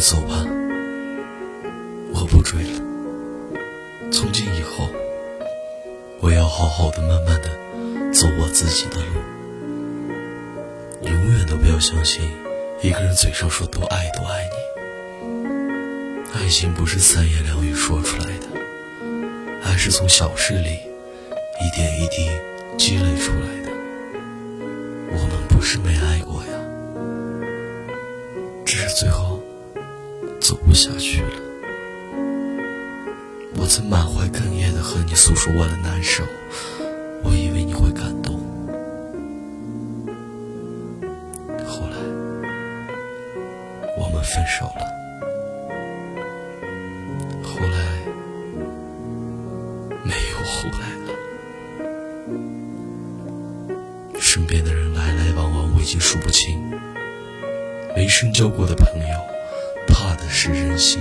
走吧，我不追了。从今以后，我要好好的、慢慢的走我自己的路。永远都不要相信一个人嘴上说多爱多爱你，爱情不是三言两语说出来的，爱是从小事里一点一滴积累出来的。我们不是没爱过呀，只是最后不下去了。我曾满怀哽咽的和你诉说我的难受，我以为你会感动。后来我们分手了，后来没有后来了。身边的人来来往往，我已经数不清。没深交过的朋友，是人心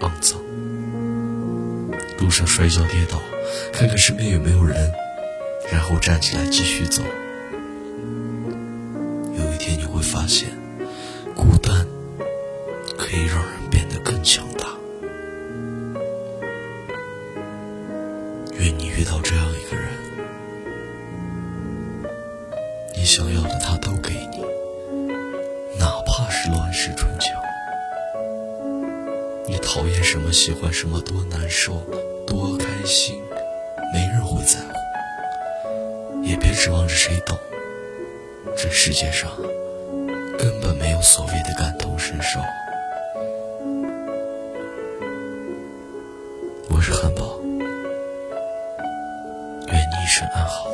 肮脏。路上摔跤跌倒，看看身边有没有人，然后站起来继续走。有一天你会发现，孤单可以让人变得更强大。愿你遇到这样一个人，你想要的他都给你，哪怕是乱世春。讨厌什么，喜欢什么，多难受。多开心，没人会在乎，也别指望着谁懂。这世界上根本没有所谓的感同身受。我是汉堡，愿你一生安好。